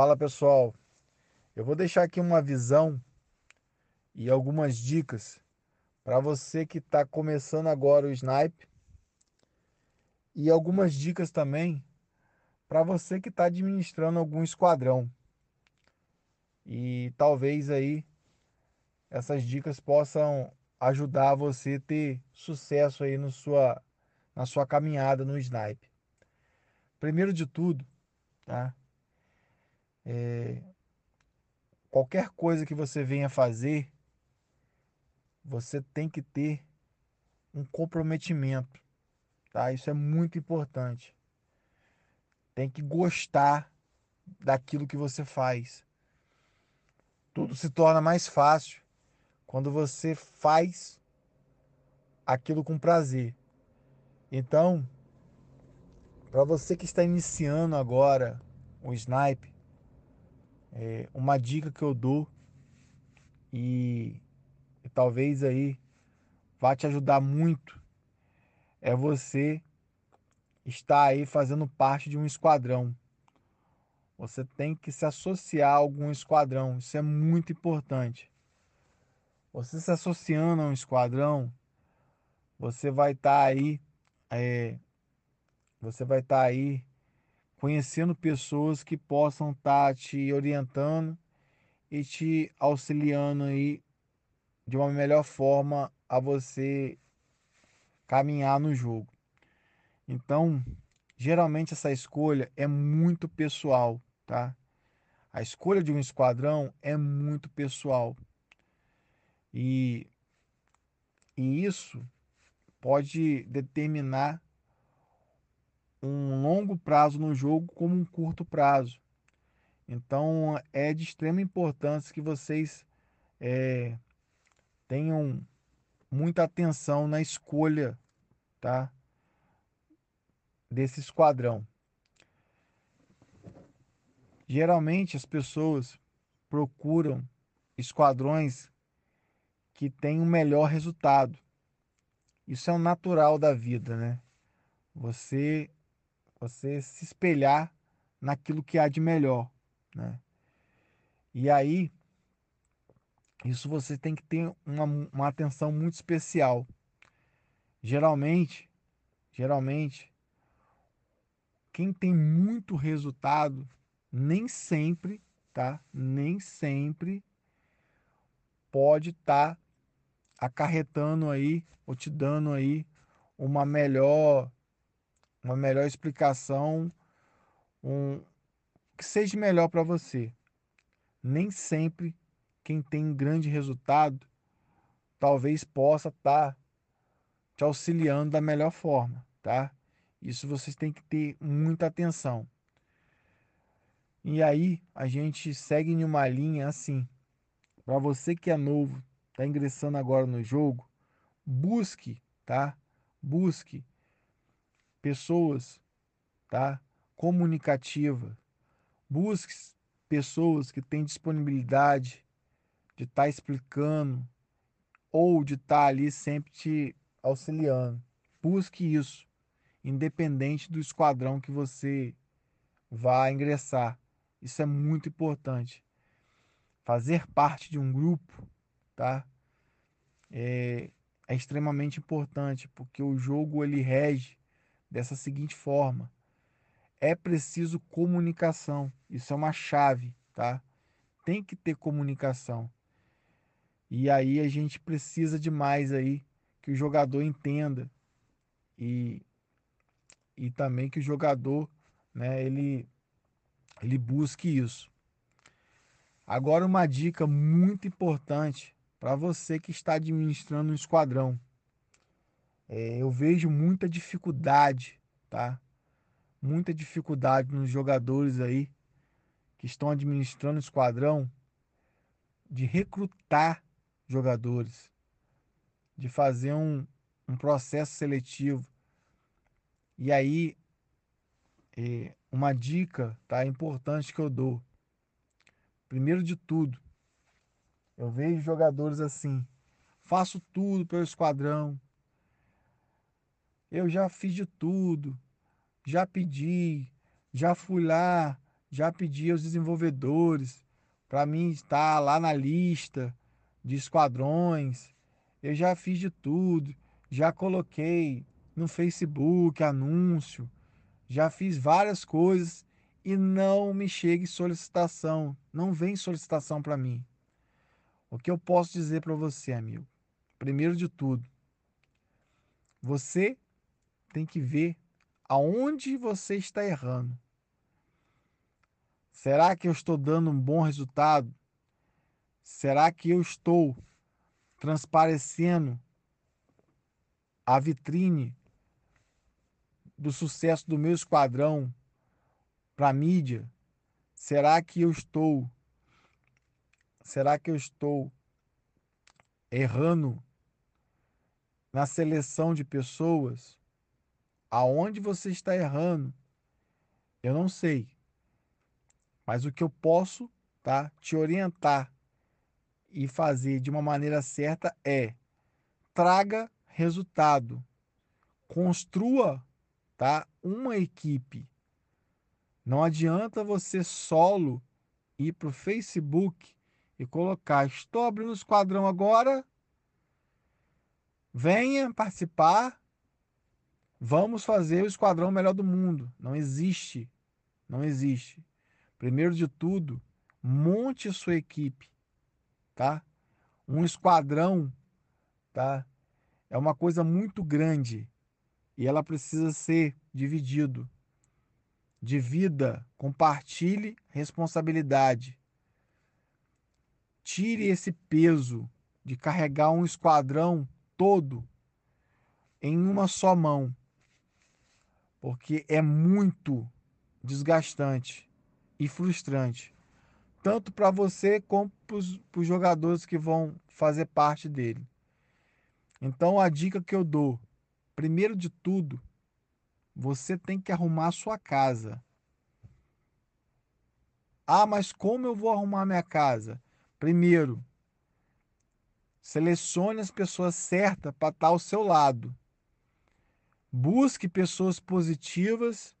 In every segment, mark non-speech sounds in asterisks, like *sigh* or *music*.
Fala pessoal, eu vou deixar aqui uma visão e algumas dicas para você que está começando agora o snipe e algumas dicas também para você que está administrando algum esquadrão e talvez aí essas dicas possam ajudar você a ter sucesso aí no sua, na sua caminhada no snipe. Primeiro de tudo, tá? É, qualquer coisa que você venha fazer, você tem que ter um comprometimento, tá? Isso é muito importante. Tem que gostar daquilo que você faz. Tudo se torna mais fácil quando você faz aquilo com prazer. Então, para você que está iniciando agora o snipe, é, uma dica que eu dou e, e talvez aí vá te ajudar muito é você estar aí fazendo parte de um esquadrão. Você tem que se associar a algum esquadrão. Isso é muito importante. Você se associando a um esquadrão, você vai estar tá aí, é, você vai estar tá aí conhecendo pessoas que possam estar tá te orientando e te auxiliando aí de uma melhor forma a você caminhar no jogo. Então, geralmente essa escolha é muito pessoal, tá? A escolha de um esquadrão é muito pessoal. E, e isso pode determinar um longo prazo no jogo como um curto prazo. Então é de extrema importância que vocês é, tenham muita atenção na escolha tá, desse esquadrão. Geralmente as pessoas procuram esquadrões que têm um melhor resultado. Isso é o natural da vida, né? Você você se espelhar naquilo que há de melhor, né? E aí, isso você tem que ter uma, uma atenção muito especial. Geralmente, geralmente, quem tem muito resultado, nem sempre, tá? Nem sempre pode estar tá acarretando aí, ou te dando aí uma melhor uma melhor explicação, um que seja melhor para você. Nem sempre quem tem grande resultado talvez possa estar tá te auxiliando da melhor forma, tá? Isso vocês têm que ter muita atenção. E aí a gente segue em uma linha assim. Para você que é novo, está ingressando agora no jogo, busque, tá? Busque pessoas, tá? Comunicativa. Busque pessoas que têm disponibilidade de estar tá explicando ou de estar tá ali sempre te auxiliando. Busque isso, independente do esquadrão que você vá ingressar. Isso é muito importante. Fazer parte de um grupo, tá? É, é extremamente importante porque o jogo ele rege dessa seguinte forma: é preciso comunicação. Isso é uma chave, tá? Tem que ter comunicação. E aí a gente precisa demais aí que o jogador entenda e, e também que o jogador, né, ele ele busque isso. Agora uma dica muito importante para você que está administrando um esquadrão. É, eu vejo muita dificuldade, tá? Muita dificuldade nos jogadores aí que estão administrando o esquadrão de recrutar jogadores, de fazer um, um processo seletivo. E aí, é, uma dica tá, importante que eu dou. Primeiro de tudo, eu vejo jogadores assim, faço tudo pelo esquadrão, eu já fiz de tudo, já pedi, já fui lá, já pedi aos desenvolvedores para mim estar lá na lista de esquadrões. Eu já fiz de tudo, já coloquei no Facebook anúncio, já fiz várias coisas e não me chega solicitação, não vem solicitação para mim. O que eu posso dizer para você, amigo? Primeiro de tudo, você tem que ver aonde você está errando. Será que eu estou dando um bom resultado? Será que eu estou transparecendo a vitrine do sucesso do meu esquadrão para a mídia? Será que eu estou será que eu estou errando na seleção de pessoas? Aonde você está errando? Eu não sei. Mas o que eu posso, tá, te orientar e fazer de uma maneira certa é traga resultado. Construa, tá, uma equipe. Não adianta você solo ir para o Facebook e colocar: estou abrindo o esquadrão agora, venha participar, vamos fazer o esquadrão melhor do mundo. Não existe, não existe. Primeiro de tudo, monte sua equipe, tá? Um esquadrão, tá? É uma coisa muito grande e ela precisa ser dividido. Divida, compartilhe responsabilidade. Tire esse peso de carregar um esquadrão todo em uma só mão, porque é muito desgastante e frustrante, tanto para você como para os jogadores que vão fazer parte dele. Então a dica que eu dou, primeiro de tudo, você tem que arrumar a sua casa. Ah, mas como eu vou arrumar minha casa? Primeiro, selecione as pessoas certas para estar ao seu lado. Busque pessoas positivas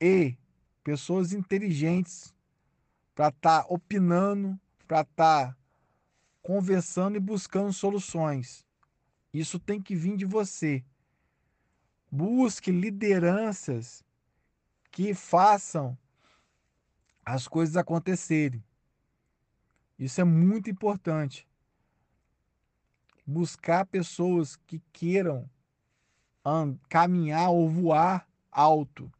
e pessoas inteligentes para estar tá opinando, para estar tá conversando e buscando soluções. Isso tem que vir de você. Busque lideranças que façam as coisas acontecerem. Isso é muito importante. Buscar pessoas que queiram caminhar ou voar alto.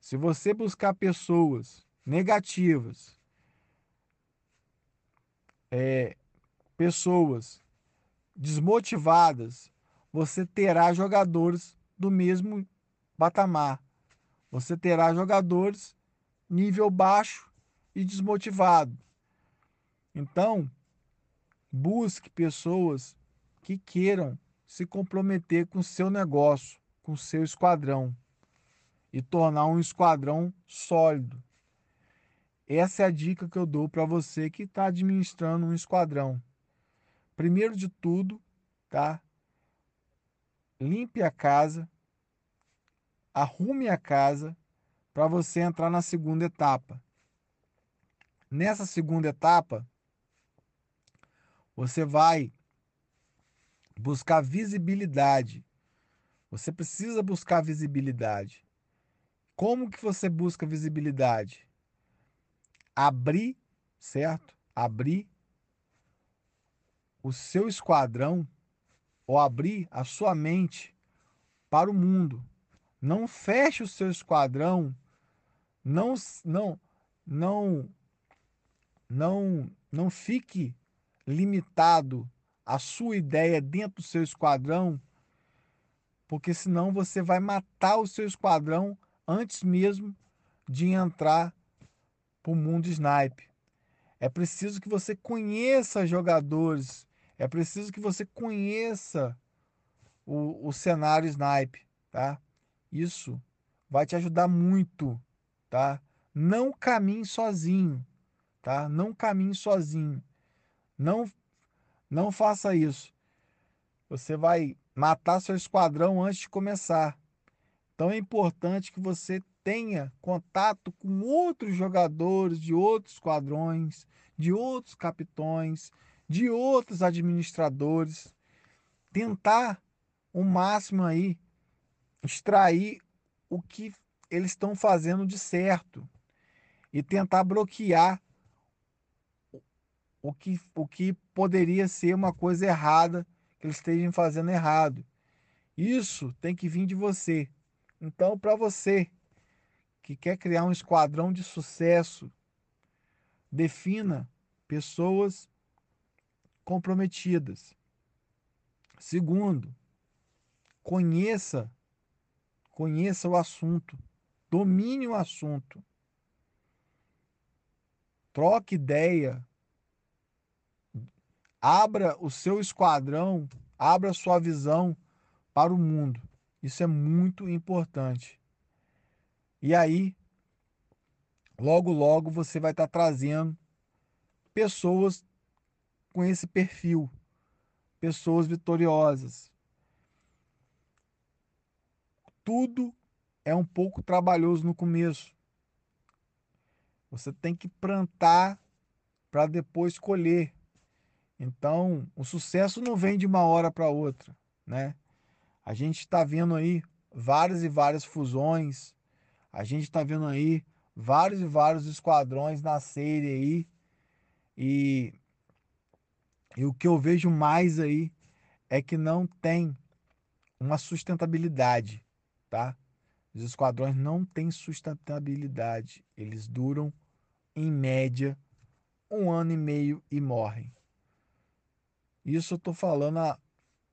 Se você buscar pessoas negativas, é, pessoas desmotivadas, você terá jogadores do mesmo patamar. Você terá jogadores nível baixo e desmotivado. Então, busque pessoas que queiram se comprometer com seu negócio, com seu esquadrão e tornar um esquadrão sólido. Essa é a dica que eu dou para você que está administrando um esquadrão. Primeiro de tudo, tá? Limpe a casa, arrume a casa para você entrar na segunda etapa. Nessa segunda etapa, você vai buscar visibilidade. Você precisa buscar visibilidade. Como que você busca visibilidade? Abrir, certo? Abrir o seu esquadrão ou abrir a sua mente para o mundo. Não feche o seu esquadrão, não não não não não fique limitado à sua ideia dentro do seu esquadrão, porque senão você vai matar o seu esquadrão antes mesmo de entrar para o mundo snipe. É preciso que você conheça jogadores, é preciso que você conheça o, o cenário snipe, tá? Isso vai te ajudar muito, tá? Não caminhe sozinho, tá? Não caminhe sozinho. Não não faça isso. Você vai matar seu esquadrão antes de começar. Então é importante que você tenha contato com outros jogadores de outros esquadrões, de outros capitões, de outros administradores, tentar o máximo aí extrair o que eles estão fazendo de certo e tentar bloquear o que, o que poderia ser uma coisa errada que eles estejam fazendo errado. Isso tem que vir de você. Então, para você que quer criar um esquadrão de sucesso, defina pessoas comprometidas. Segundo, conheça conheça o assunto, domine o assunto. Troque ideia. Abra o seu esquadrão, abra sua visão para o mundo. Isso é muito importante. E aí, logo, logo você vai estar trazendo pessoas com esse perfil, pessoas vitoriosas. Tudo é um pouco trabalhoso no começo. Você tem que plantar para depois colher. Então, o sucesso não vem de uma hora para outra, né? A gente está vendo aí várias e várias fusões, a gente está vendo aí vários e vários esquadrões nascerem aí. E, e o que eu vejo mais aí é que não tem uma sustentabilidade, tá? Os esquadrões não têm sustentabilidade. Eles duram, em média, um ano e meio e morrem. Isso eu estou falando há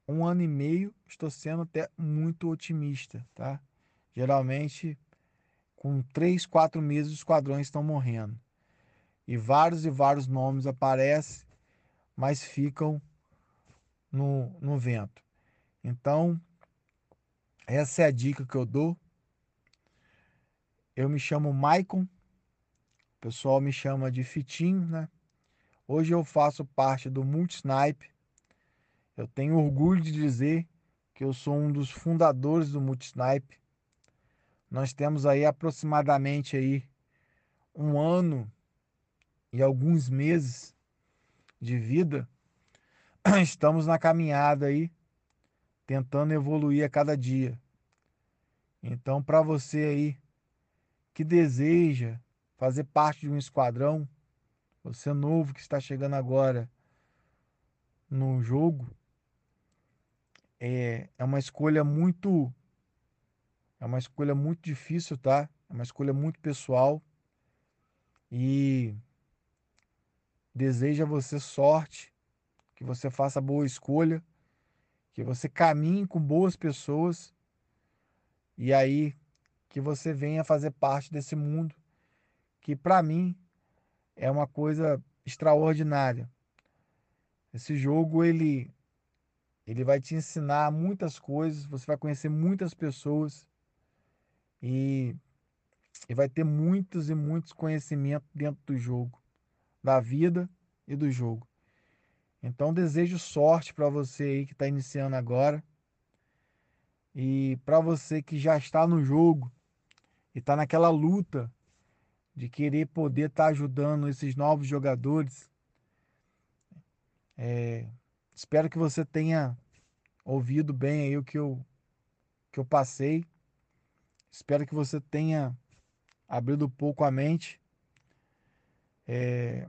um ano e meio, estou sendo até muito otimista, tá? Geralmente com três, quatro meses os esquadrões estão morrendo. E vários e vários nomes aparecem, mas ficam no, no vento. Então, essa é a dica que eu dou. Eu me chamo Maicon, o pessoal me chama de Fitinho, né? Hoje eu faço parte do Multisnipe. Eu tenho orgulho de dizer que eu sou um dos fundadores do Multisnipe. Nós temos aí aproximadamente aí um ano e alguns meses de vida. *clears throat* Estamos na caminhada aí, tentando evoluir a cada dia. Então, para você aí que deseja fazer parte de um esquadrão, você novo que está chegando agora no jogo, é, é uma escolha muito é uma escolha muito difícil, tá? É uma escolha muito pessoal. E desejo a você sorte, que você faça boa escolha, que você caminhe com boas pessoas e aí que você venha fazer parte desse mundo que para mim é uma coisa extraordinária. Esse jogo ele ele vai te ensinar muitas coisas, você vai conhecer muitas pessoas e, e vai ter muitos e muitos conhecimentos dentro do jogo, da vida e do jogo. Então desejo sorte para você aí que está iniciando agora. E para você que já está no jogo e está naquela luta de querer poder estar tá ajudando esses novos jogadores, é, espero que você tenha ouvido bem aí o que eu, que eu passei. Espero que você tenha abrido um pouco a mente é,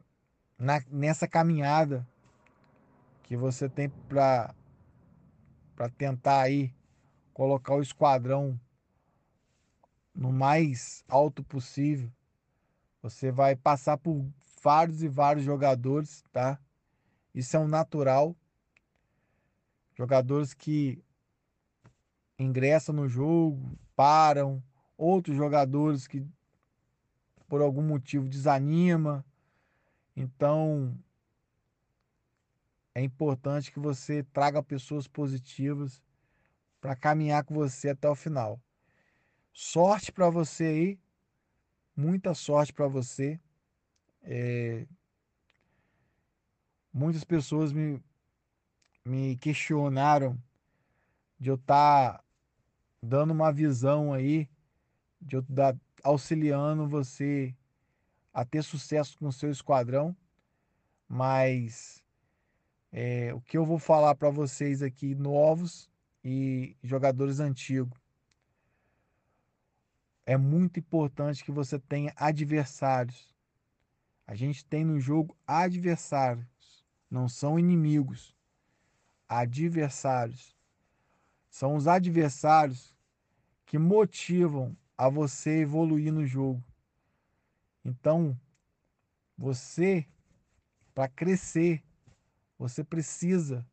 na, nessa caminhada que você tem para para tentar aí colocar o esquadrão no mais alto possível. Você vai passar por vários e vários jogadores, tá? Isso é um natural. Jogadores que ingressam no jogo, param, outros jogadores que por algum motivo desanima. Então é importante que você traga pessoas positivas para caminhar com você até o final. Sorte para você aí, muita sorte para você. É... Muitas pessoas me, me questionaram de eu estar tá dando uma visão aí de eu dar, auxiliando você a ter sucesso com o seu esquadrão, mas é, o que eu vou falar para vocês aqui novos e jogadores antigos é muito importante que você tenha adversários. A gente tem no jogo adversários, não são inimigos. Adversários. São os adversários que motivam a você evoluir no jogo. Então, você, para crescer, você precisa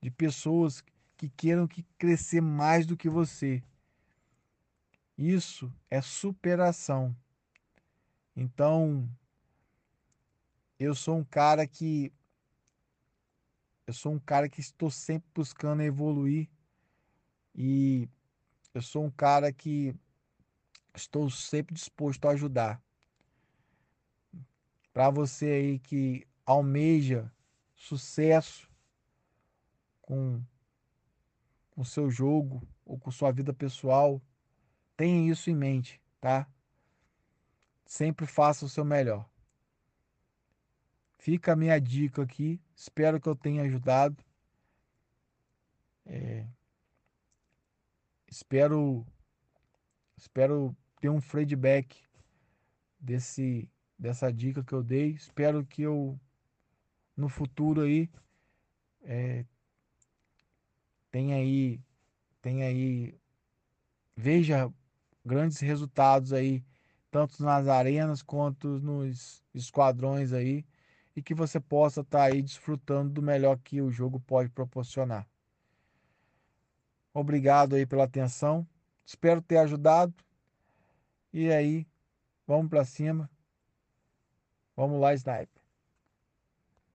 de pessoas que queiram que crescer mais do que você. Isso é superação. Então, eu sou um cara que eu sou um cara que estou sempre buscando evoluir e eu sou um cara que estou sempre disposto a ajudar. Para você aí que almeja sucesso com o seu jogo ou com sua vida pessoal, Tenha isso em mente, tá? Sempre faça o seu melhor. Fica a minha dica aqui. Espero que eu tenha ajudado. É... Espero, espero ter um feedback desse, dessa dica que eu dei. Espero que eu no futuro aí é, tenha aí, tenha aí, veja grandes resultados aí, tanto nas arenas quanto nos esquadrões aí, e que você possa estar tá aí desfrutando do melhor que o jogo pode proporcionar. Obrigado aí pela atenção. Espero ter ajudado. E aí, vamos para cima. Vamos lá, Snipe.